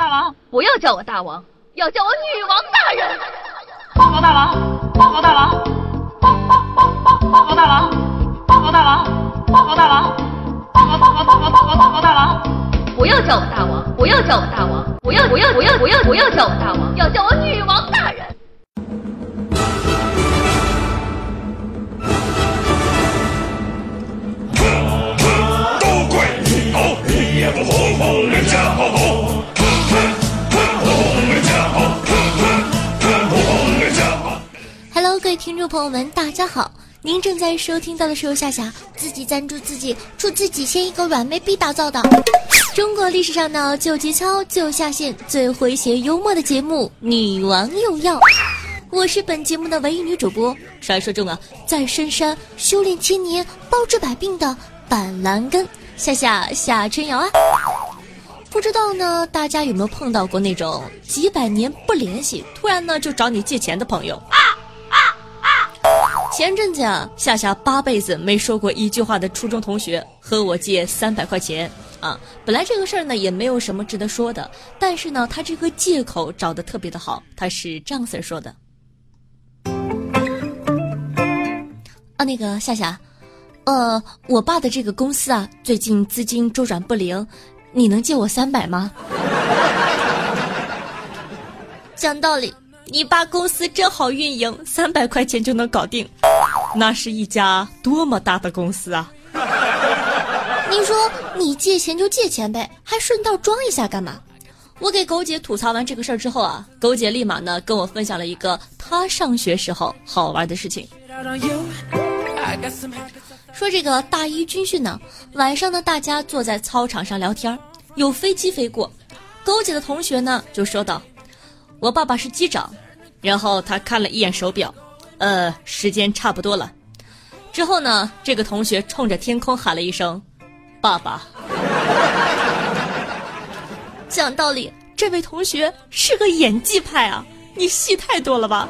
大王，不要叫我大王，要叫我女王大人。报告大王，报告大王，报报报报报告大王，报告大王，报告大王，报告报告报告报告报告大王。不要叫我大王，不要叫我大王，不要不要不要不要不要叫我大王，要叫我女王大人。都怪你好，你也不哄位听众朋友们，大家好！您正在收听到的是由夏夏自己赞助自己，祝自己先一个软妹币打造的中国历史上的最有节操、最有下限、最诙谐幽默的节目《女王用药》。我是本节目的唯一女主播，传说中啊，在深山修炼千年、包治百病的板蓝根夏夏夏春瑶啊。不知道呢，大家有没有碰到过那种几百年不联系，突然呢就找你借钱的朋友？前阵子啊，夏夏八辈子没说过一句话的初中同学和我借三百块钱啊。本来这个事儿呢也没有什么值得说的，但是呢，他这个借口找的特别的好。他是这样子说的：啊，那个夏夏，呃，我爸的这个公司啊，最近资金周转不灵，你能借我三百吗？讲道理。你爸公司真好运营，三百块钱就能搞定，那是一家多么大的公司啊！你说你借钱就借钱呗，还顺道装一下干嘛？我给狗姐吐槽完这个事儿之后啊，狗姐立马呢跟我分享了一个她上学时候好玩的事情。说这个大一军训呢，晚上呢大家坐在操场上聊天，有飞机飞过，狗姐的同学呢就说道。我爸爸是机长，然后他看了一眼手表，呃，时间差不多了。之后呢，这个同学冲着天空喊了一声：“爸爸。”讲道理，这位同学是个演技派啊，你戏太多了吧？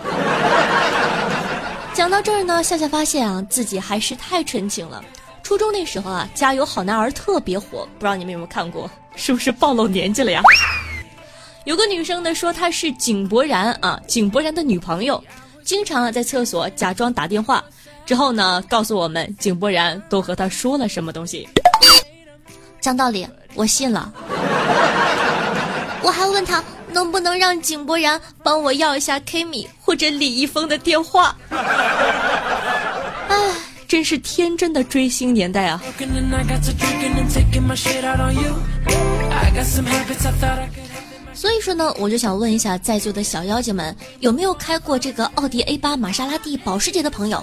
讲到这儿呢，夏夏发现啊，自己还是太纯情了。初中那时候啊，《加油好男儿》特别火，不知道你们有没有看过？是不是暴露年纪了呀？有个女生呢说她是井柏然啊，井柏然的女朋友，经常啊在厕所假装打电话，之后呢告诉我们井柏然都和她说了什么东西。讲道理，我信了。我还问他能不能让井柏然帮我要一下 Kimi 或者李易峰的电话。唉，真是天真的追星年代啊！所以说呢，我就想问一下在座的小妖精们，有没有开过这个奥迪 A 八玛莎拉蒂保时捷的朋友，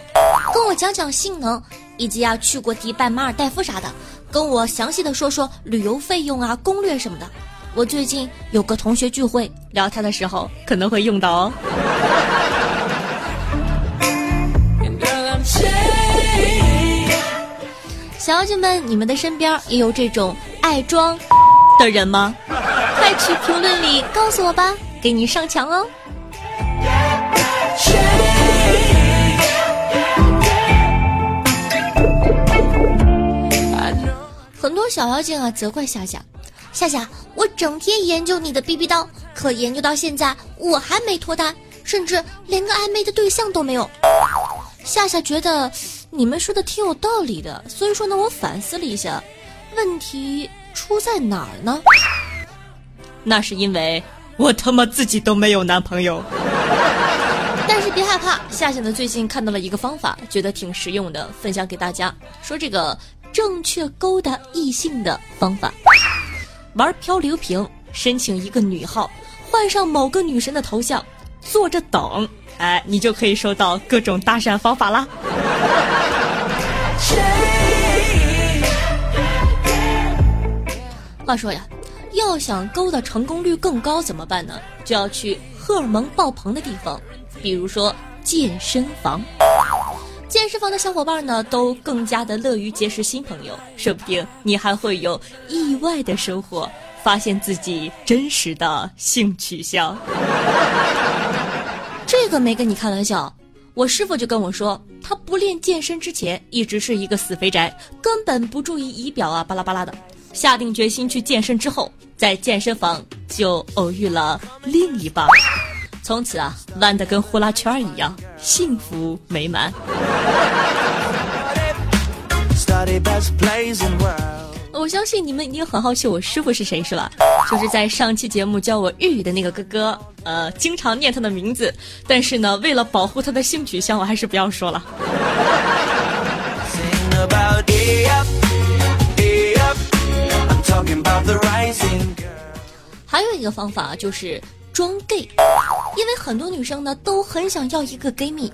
跟我讲讲性能，以及啊去过迪拜、马尔代夫啥的，跟我详细的说说旅游费用啊、攻略什么的。我最近有个同学聚会，聊天的时候可能会用到哦。小妖精们，你们的身边也有这种爱装的人吗？快去评论里告诉我吧，给你上墙哦。很多小妖精啊责怪夏夏，夏夏，我整天研究你的 BB 刀，可研究到现在我还没脱单，甚至连个暧昧的对象都没有。夏夏觉得你们说的挺有道理的，所以说呢，我反思了一下，问题出在哪儿呢？那是因为我他妈自己都没有男朋友。但是别害怕，夏夏呢最近看到了一个方法，觉得挺实用的，分享给大家。说这个正确勾搭异性的方法，玩漂流瓶，申请一个女号，换上某个女神的头像，坐着等，哎，你就可以收到各种搭讪方法啦。话说呀。要想勾搭成功率更高怎么办呢？就要去荷尔蒙爆棚的地方，比如说健身房。健身房的小伙伴呢，都更加的乐于结识新朋友，说不定你还会有意外的收获，发现自己真实的性取向。这个没跟你开玩笑，我师傅就跟我说，他不练健身之前一直是一个死肥宅，根本不注意仪表啊，巴拉巴拉的。下定决心去健身之后，在健身房就偶遇了另一半，从此啊，弯的跟呼啦圈一样，幸福美满。我相信你们一定很好奇我师傅是谁，是吧？就是在上期节目教我日语的那个哥哥，呃，经常念他的名字，但是呢，为了保护他的性取向，我还是不要说了。还有一个方法就是装 gay，因为很多女生呢都很想要一个 gay 蜜。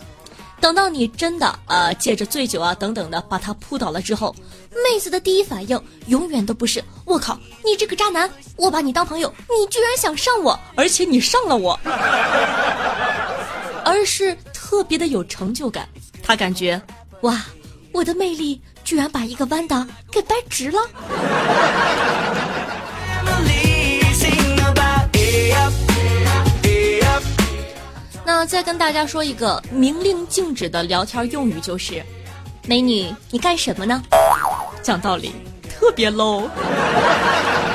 等到你真的呃借着醉酒啊等等的把他扑倒了之后，妹子的第一反应永远都不是“我靠，你这个渣男，我把你当朋友，你居然想上我，而且你上了我”，而是特别的有成就感。她感觉哇，我的魅力居然把一个弯的给掰直了。E E. 那再跟大家说一个明令禁止的聊天用语，就是“美女，你干什么呢？”讲道理，特别 low。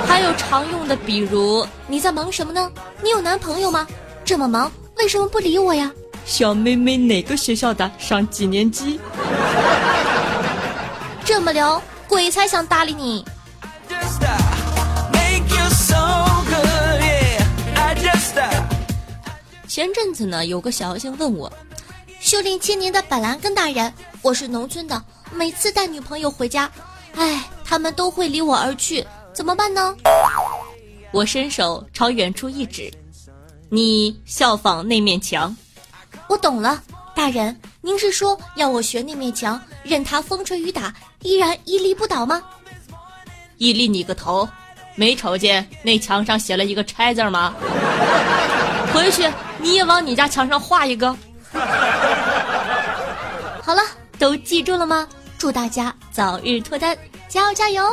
还有常用的，比如“你在忙什么呢？你有男朋友吗？这么忙，为什么不理我呀？”小妹妹哪个学校的？上几年级？这么聊，鬼才想搭理你。Uh, uh. 前阵子呢，有个小妖精问我，修炼千年的板蓝根大人，我是农村的，每次带女朋友回家，哎，他们都会离我而去，怎么办呢？我伸手朝远处一指，你效仿那面墙。我懂了，大人，您是说要我学那面墙，任它风吹雨打，依然屹立不倒吗？屹立你个头！没瞅见那墙上写了一个“拆”字吗？回去你也往你家墙上画一个。好了，都记住了吗？祝大家早日脱单，加油加油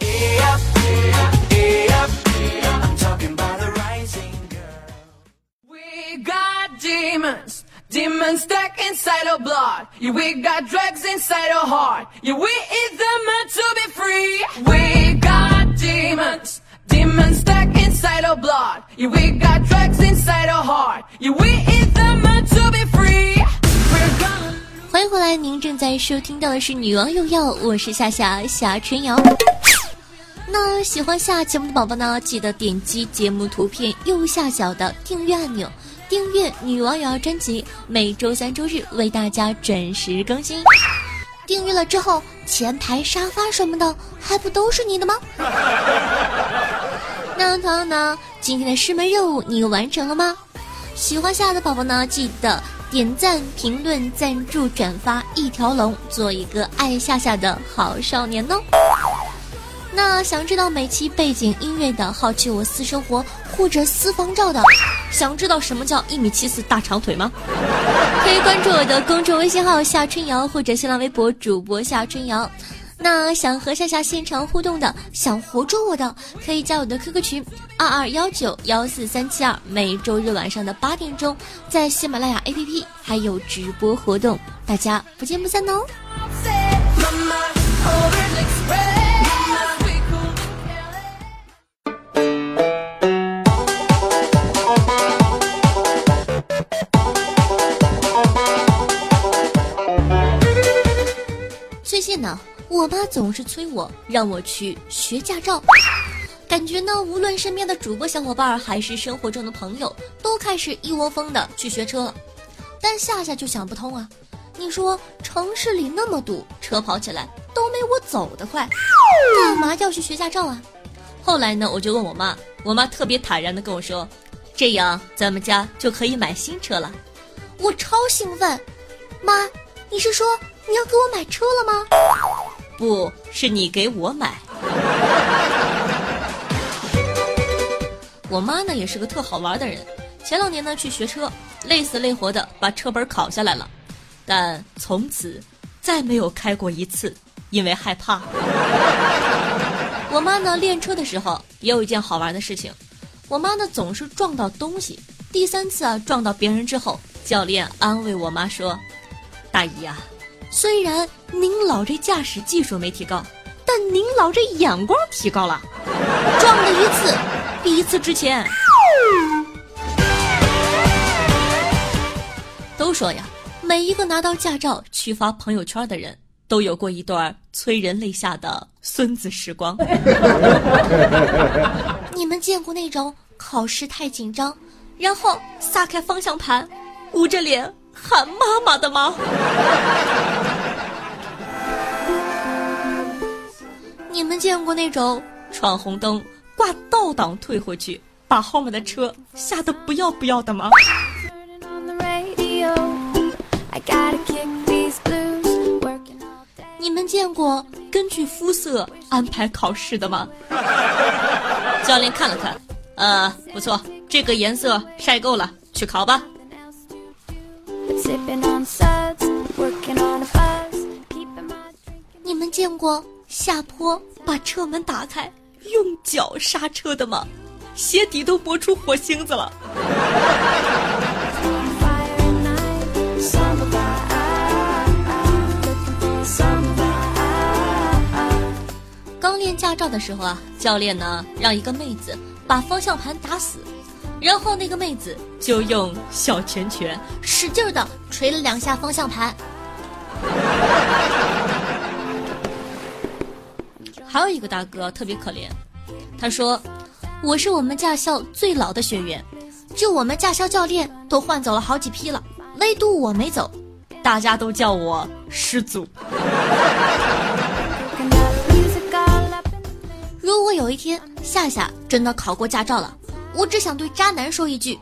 ！E E. We got demons, demons stuck inside our blood. Yeah, we got drugs inside our heart. Yeah, we eat them up to be free. We got demons, demons stuck inside our blood. Yeah, we got drugs inside our heart. Yeah, we eat them up to be free. We're gonna. 欢迎回来，您正在收听到的是《女王有药》，我是夏夏夏春瑶。那喜欢下节目的宝宝呢，记得点击节目图片右下角的订阅按钮，订阅《女王有药》专辑，每周三、周日为大家准时更新。订阅了之后，前排沙发什么的还不都是你的吗？那同样呢，今天的师门任务你完成了吗？喜欢夏的宝宝呢，记得点赞、评论、赞助、转发一条龙，做一个爱夏夏的好少年哦。那想知道每期背景音乐的，好奇我私生活或者私房照的，想知道什么叫一米七四大长腿吗？可以关注我的公众微信号夏春瑶或者新浪微博主播夏春瑶。那想和夏夏现场互动的，想活捉我的，可以加我的 QQ 群二二幺九幺四三七二，每周日晚上的八点钟，在喜马拉雅 APP 还有直播活动，大家不见不散哦。我妈总是催我让我去学驾照，感觉呢，无论身边的主播小伙伴还是生活中的朋友，都开始一窝蜂的去学车了。但夏夏就想不通啊，你说城市里那么堵，车跑起来都没我走得快，干嘛要去学驾照啊？后来呢，我就问我妈，我妈特别坦然的跟我说，这样咱们家就可以买新车了。我超兴奋，妈，你是说你要给我买车了吗？不是你给我买。我妈呢也是个特好玩的人，前两年呢去学车，累死累活的把车本考下来了，但从此再没有开过一次，因为害怕。我妈呢练车的时候也有一件好玩的事情，我妈呢总是撞到东西，第三次啊撞到别人之后，教练安慰我妈说：“大姨呀、虽然您老这驾驶技术没提高，但您老这眼光提高了。撞了一次，比一次值钱。都说呀，每一个拿到驾照去发朋友圈的人，都有过一段催人泪下的孙子时光。你们见过那种考试太紧张，然后撒开方向盘，捂着脸喊妈妈的吗？你们见过那种闯红灯挂倒档退回去，把后面的车吓得不要不要的吗？你们见过根据肤色安排考试的吗？教练看了看，呃，不错，这个颜色晒够了，去考吧。你们见过下坡把车门打开，用脚刹车的吗？鞋底都磨出火星子了。刚练驾照的时候啊，教练呢让一个妹子把方向盘打死，然后那个妹子就用小拳拳使劲的捶了两下方向盘。还有一个大哥特别可怜，他说：“我是我们驾校最老的学员，就我们驾校教练都换走了好几批了，唯独我没走。大家都叫我师祖。如果有一天夏夏真的考过驾照了，我只想对渣男说一句：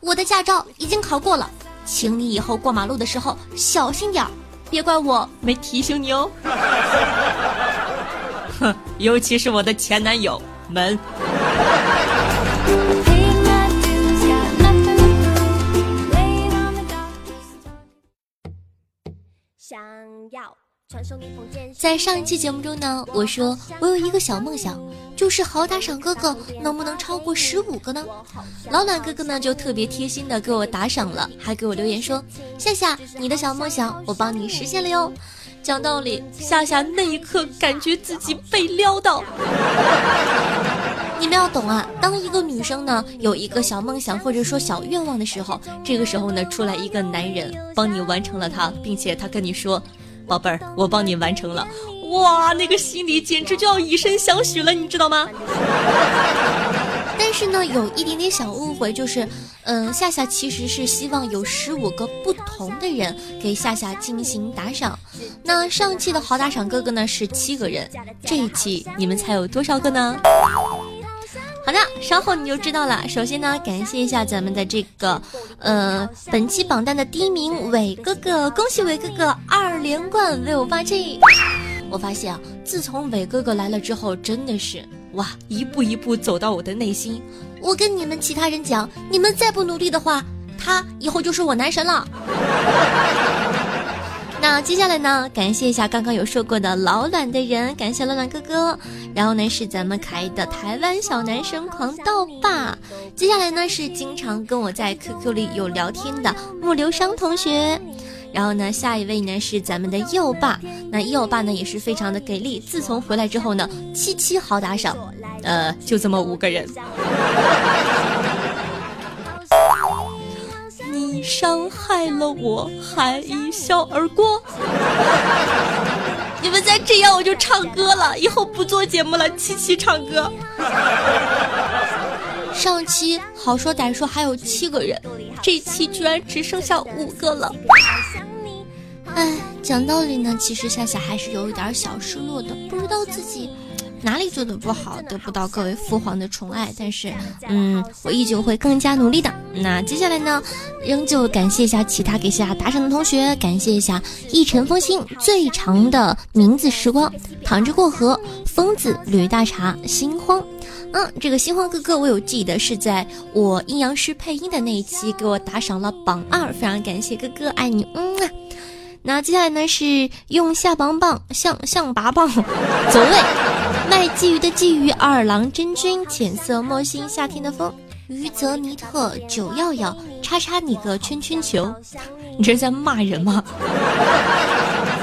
我的驾照已经考过了，请你以后过马路的时候小心点儿，别怪我没提醒你哦。哼，尤其是我的前男友们。Paying my dues, got nothing to prove. Laying on the dock. 想要。在上一期节目中呢，我说我有一个小梦想，就是好打赏哥哥能不能超过十五个呢？老暖哥哥呢就特别贴心的给我打赏了，还给我留言说：“夏夏，你的小梦想我帮你实现了哟。”讲道理，夏夏那一刻感觉自己被撩到。你们要懂啊，当一个女生呢有一个小梦想或者说小愿望的时候，这个时候呢出来一个男人帮你完成了它，并且他跟你说：“宝贝儿，我帮你完成了。”哇，那个心里简直就要以身相许了，你知道吗？但是呢，有一点点小误会，就是，嗯，夏夏其实是希望有十五个不同的人给夏夏进行打赏。那上期的好打赏哥哥呢是七个人，这一期你们猜有多少个呢？好的，稍后你就知道了。首先呢，感谢一下咱们的这个，呃，本期榜单的第一名伟哥哥，恭喜伟哥哥二连冠 vivo 八 G。我发现啊，自从伟哥哥来了之后，真的是哇，一步一步走到我的内心。我跟你们其他人讲，你们再不努力的话，他以后就是我男神了。那接下来呢，感谢一下刚刚有说过的老卵的人，感谢老卵哥哥。然后呢是咱们可爱的台湾小男生狂盗霸。接下来呢是经常跟我在 QQ 里有聊天的木流商同学。然后呢，下一位呢是咱们的右爸，那右爸呢也是非常的给力。自从回来之后呢，七七好打赏，呃，就这么五个人。伤害了我，还一笑而过。你们再这样，我就唱歌了，以后不做节目了，七七唱歌。上期好说歹说还有七个人，这期居然只剩下五个了。哎，讲道理呢，其实夏夏还是有一点小失落的，不知道自己哪里做的不好，得不到各位父皇的宠爱。但是，嗯，我依旧会更加努力的。那接下来呢，仍旧感谢一下其他给夏夏打赏的同学，感谢一下一尘风心最长的名字时光，躺着过河，疯子吕大茶，心慌。嗯，这个心慌哥哥，我有记得是在我阴阳师配音的那一期给我打赏了榜二，非常感谢哥哥，爱你，嗯啊。那接下来呢是用下棒棒象象拔棒走位，卖鲫鱼的鲫鱼，二郎真君，浅色墨心，夏天的风，余泽尼特，九耀耀，叉叉你个圈圈球，你这是在骂人吗？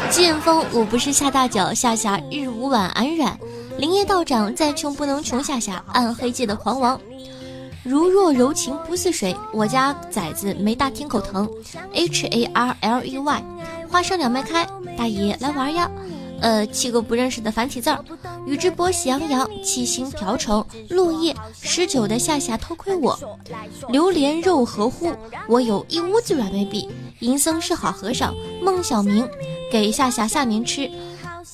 剑锋，我不是夏大脚，夏夏日无晚安软。林业道长再穷不能穷夏夏，暗黑界的狂王。如若柔情不似水，我家崽子没大天口疼。H A R L E Y，花生两麦开，大爷来玩呀。呃，七个不认识的繁体字儿。宇智波喜羊羊，七星瓢虫，落叶十九的夏夏偷窥我。榴莲肉和乎，我有一屋子软妹币。银僧是好和尚，孟小明给夏夏下面吃。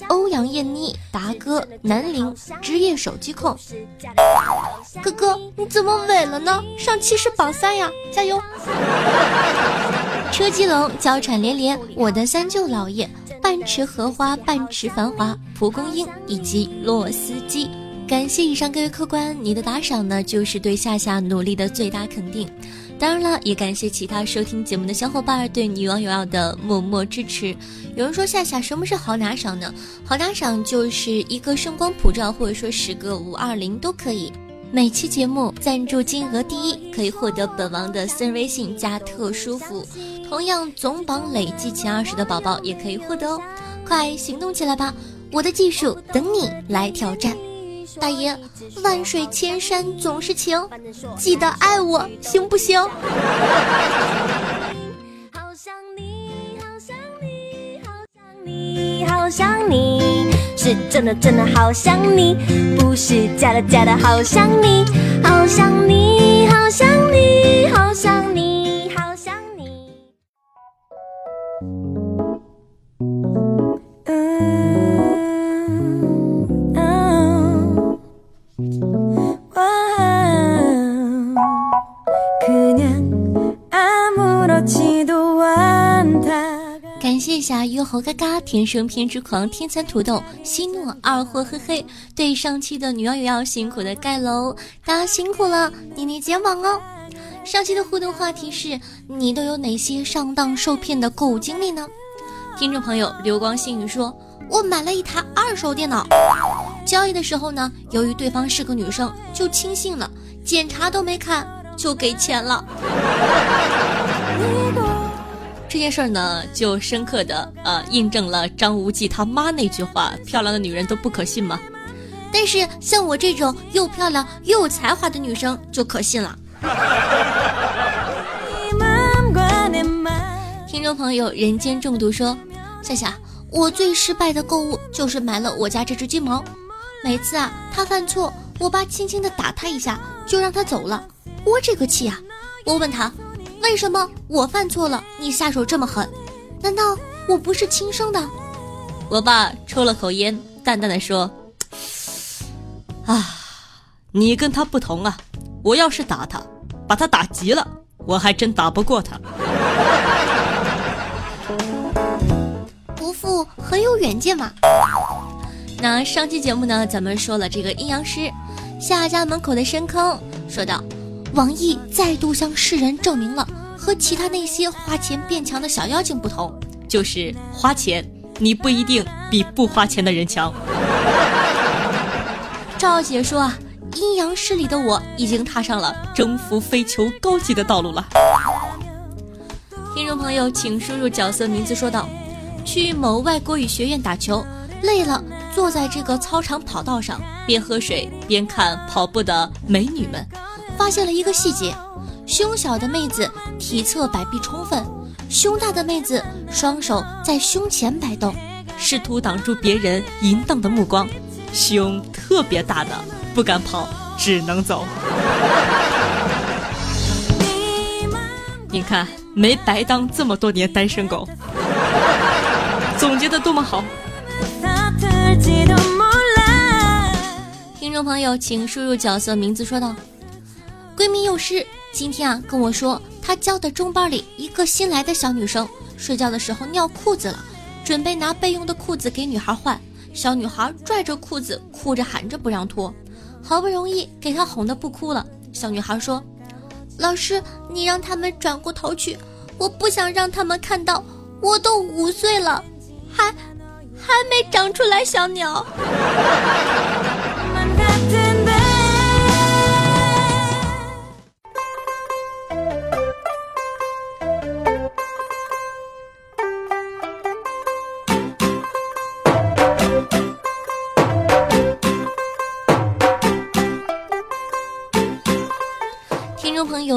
欧阳艳妮、达哥、南陵职业手机控。哥哥，你怎么萎了呢？上期是榜三呀，加油！车机龙交产连连，我的三舅姥爷，半池荷花，半池繁华，蒲公英以及洛斯基。感谢以上各位客官，你的打赏呢，就是对夏夏努力的最大肯定。当然了，也感谢其他收听节目的小伙伴对女王有要的默默支持。有人说夏夏什么是好打赏呢？好打赏就是一个声光普照，或者说十个五二零都可以。每期节目赞助金额第一，可以获得本王的私人微信加特殊服务。同样总榜累计前二十的宝宝也可以获得哦。快行动起来吧！我的技术等你来挑战。大爷，万水千山总是情，记得爱我行不行？是真的真的好想你，不是假的假的好想你，好想你，好想你，好想你，好想你。嗯嗯 그냥아무렇지도 않다 感谢一下约猴嘎嘎、天生偏执狂、天蚕土豆、希诺、二货嘿嘿，对上期的女网友要辛苦的盖楼，大家辛苦了，捏捏肩膀哦。上期的互动话题是你都有哪些上当受骗的购物经历呢？听众朋友流光星宇说，我买了一台二手电脑，交易的时候呢，由于对方是个女生，就轻信了，检查都没看就给钱了。这件事儿呢，就深刻的呃印证了张无忌他妈那句话：“漂亮的女人都不可信吗？”但是像我这种又漂亮又有才华的女生就可信了。听众朋友，人间中毒说：“夏夏，我最失败的购物就是买了我家这只金毛。每次啊，它犯错，我爸轻轻的打它一下，就让它走了。我这个气啊！我问他，为什么我犯错了，你下手这么狠？难道我不是亲生的？我爸抽了口烟，淡淡的说：“啊，你跟他不同啊！我要是打他，把他打急了，我还真打不过他。伯父很有远见嘛。”那上期节目呢，咱们说了这个阴阳师夏家门口的深坑，说道。网易再度向世人证明了和其他那些花钱变强的小妖精不同，就是花钱，你不一定比不花钱的人强。赵姐说啊，阴阳师里的我已经踏上了征服非球高级的道路了。听众朋友，请输入角色名字说道：去某外国语学院打球，累了，坐在这个操场跑道上，边喝水边看跑步的美女们。发现了一个细节：胸小的妹子体侧摆臂充分，胸大的妹子双手在胸前摆动，试图挡住别人淫荡的目光。胸特别大的不敢跑，只能走。你看，没白当这么多年单身狗，总结的多么好！听众朋友，请输入角色名字说道。闺蜜幼师今天啊跟我说，她教的中班里一个新来的小女生睡觉的时候尿裤子了，准备拿备用的裤子给女孩换，小女孩拽着裤子哭着喊着不让脱，好不容易给她哄得不哭了。小女孩说：“老师，你让他们转过头去，我不想让他们看到，我都五岁了，还还没长出来小鸟。”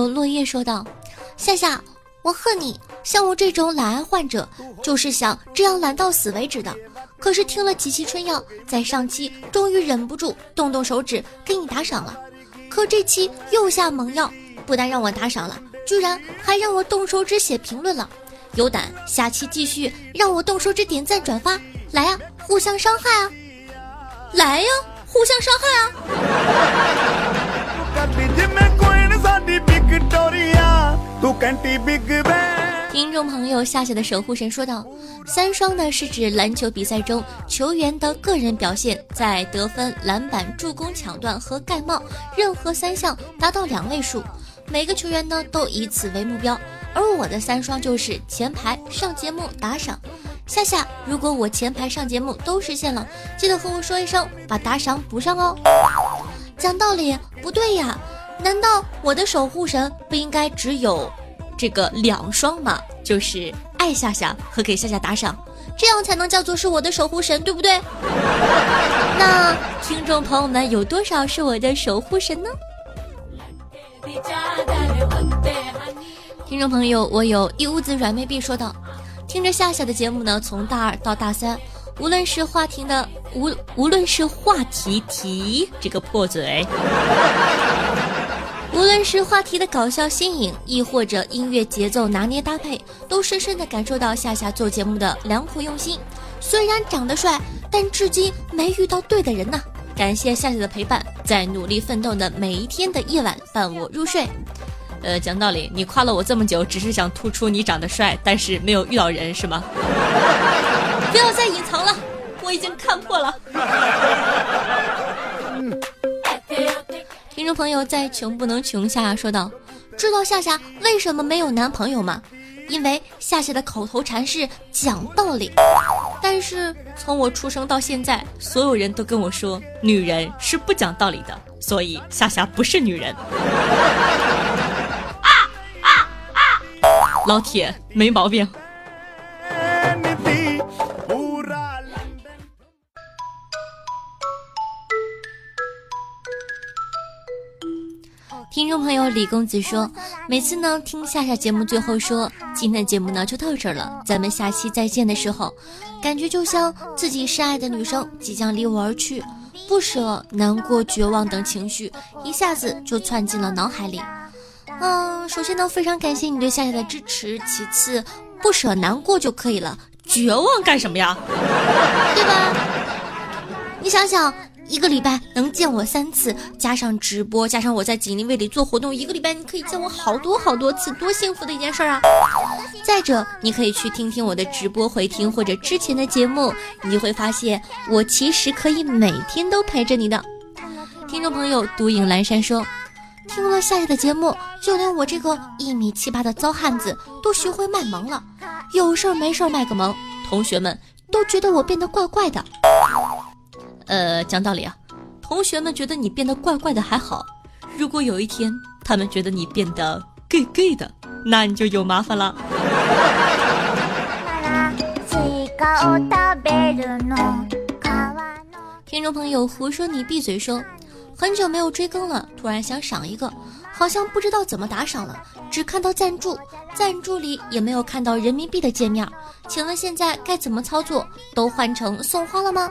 友落叶说道：“夏夏，我恨你，像我这种懒癌患者，就是想这样懒到死为止的。可是听了几期春药，在上期终于忍不住动动手指给你打赏了，可这期又下猛药，不但让我打赏了，居然还让我动手指写评论了。有胆下期继续让我动手指点赞转发，来呀，互相伤害啊！来呀，互相伤害啊！”听众朋友夏夏的守护神说道：“三双呢是指篮球比赛中球员的个人表现，在得分、篮板、助攻、抢断和盖帽任何三项达到两位数，每个球员呢都以此为目标。而我的三双就是前排、上节目、打赏。夏夏，如果我前排、上节目都实现了，记得和我说一声，把打赏补上哦。讲道理不对呀，难道我的守护神不应该只有？”这个两双吗，就是爱夏夏和给夏夏打赏，这样才能叫做是我的守护神，对不对？那听众朋友们有多少是我的守护神呢？听众朋友，我有一屋子软妹币说道，听着夏夏的节目呢，从大二到大三，无论是话题的无无论是话题题这个破嘴。无论是话题的搞笑新颖，亦或者音乐节奏拿捏搭配，都深深的感受到夏夏做节目的良苦用心。虽然长得帅，但至今没遇到对的人呢。感谢夏夏的陪伴，在努力奋斗的每一天的夜晚伴我入睡。呃，讲道理，你夸了我这么久，只是想突出你长得帅，但是没有遇到人是吗？不要再隐藏了，我已经看破了。听众朋友在穷不能穷下说道：“知道夏夏为什么没有男朋友吗？因为夏夏的口头禅是讲道理。但是从我出生到现在，所有人都跟我说女人是不讲道理的，所以夏夏不是女人。啊啊啊！老铁，没毛病。”听众朋友李公子说，每次呢听夏夏节目最后说，今天的节目呢就到这儿了，咱们下期再见的时候，感觉就像自己深爱的女生即将离我而去，不舍、难过、绝望等情绪一下子就窜进了脑海里。嗯，首先呢非常感谢你对夏夏的支持，其次不舍、难过就可以了，绝望干什么呀？对吧？你想想。一个礼拜能见我三次，加上直播，加上我在锦鲤卫里做活动，一个礼拜你可以见我好多好多次，多幸福的一件事儿啊！再者，你可以去听听我的直播回听或者之前的节目，你就会发现我其实可以每天都陪着你的。听众朋友独影阑珊说，听了夏夏的节目，就连我这个一米七八的糟汉子都学会卖萌了，有事儿没事儿卖个萌，同学们都觉得我变得怪怪的。呃，讲道理啊，同学们觉得你变得怪怪的还好，如果有一天他们觉得你变得 gay gay 的，那你就有麻烦了。听众朋友胡说你闭嘴说，很久没有追更了，突然想赏一个，好像不知道怎么打赏了，只看到赞助，赞助里也没有看到人民币的界面，请问现在该怎么操作？都换成送花了吗？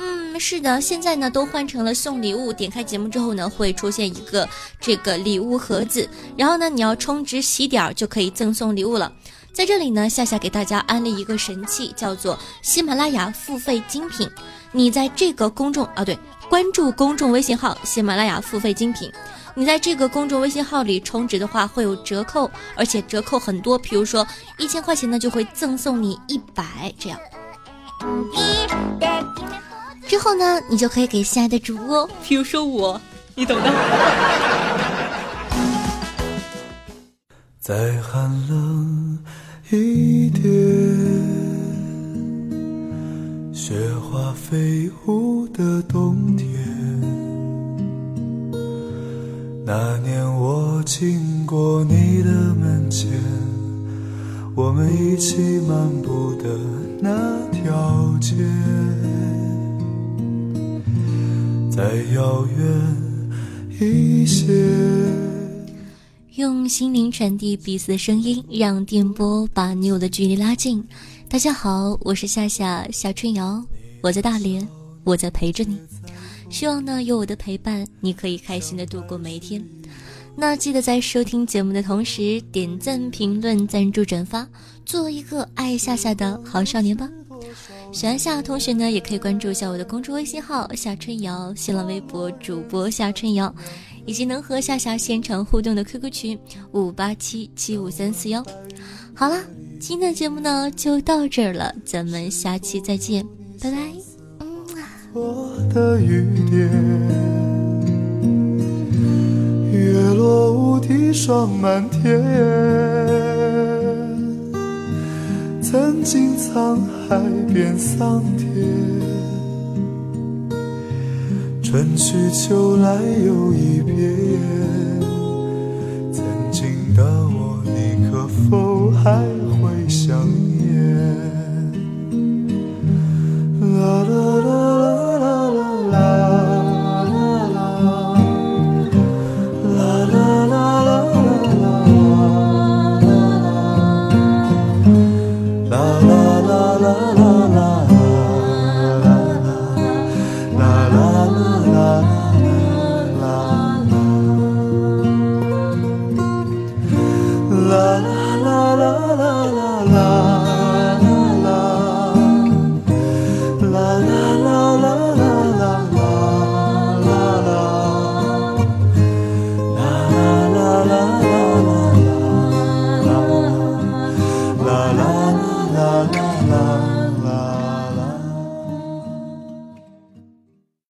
嗯，是的，现在呢都换成了送礼物。点开节目之后呢，会出现一个这个礼物盒子，然后呢你要充值喜点就可以赠送礼物了。在这里呢，夏夏给大家安利一个神器，叫做喜马拉雅付费精品。你在这个公众啊，对，关注公众微信号喜马拉雅付费精品。你在这个公众微信号里充值的话会有折扣，而且折扣很多，比如说一千块钱呢就会赠送你一百这样。之后呢，你就可以给心爱的主播，比如说我，你懂的。再寒冷一点，雪花飞舞的冬天。那年我经过你的门前，我们一起漫步的那条街。再遥远一些。用心灵传递彼此的声音，让电波把你我的距离拉近。大家好，我是夏夏夏春瑶，我在大连，我在陪着你。希望呢，有我的陪伴，你可以开心的度过每一天。那记得在收听节目的同时，点赞、评论、赞助、转发，做一个爱夏夏的好少年吧。喜欢夏同学呢，也可以关注一下我的公众微信号夏春瑶，新浪微博主播夏春瑶。以及能和夏夏现场互动的 QQ 群五八七七五三四幺。好了，今天的节目呢就到这儿了，咱们下期再见，拜拜。我的雨点，月落乌啼霜满天。曾经沧海变桑田。春去秋来又一遍，曾经的我，你可否还会想念？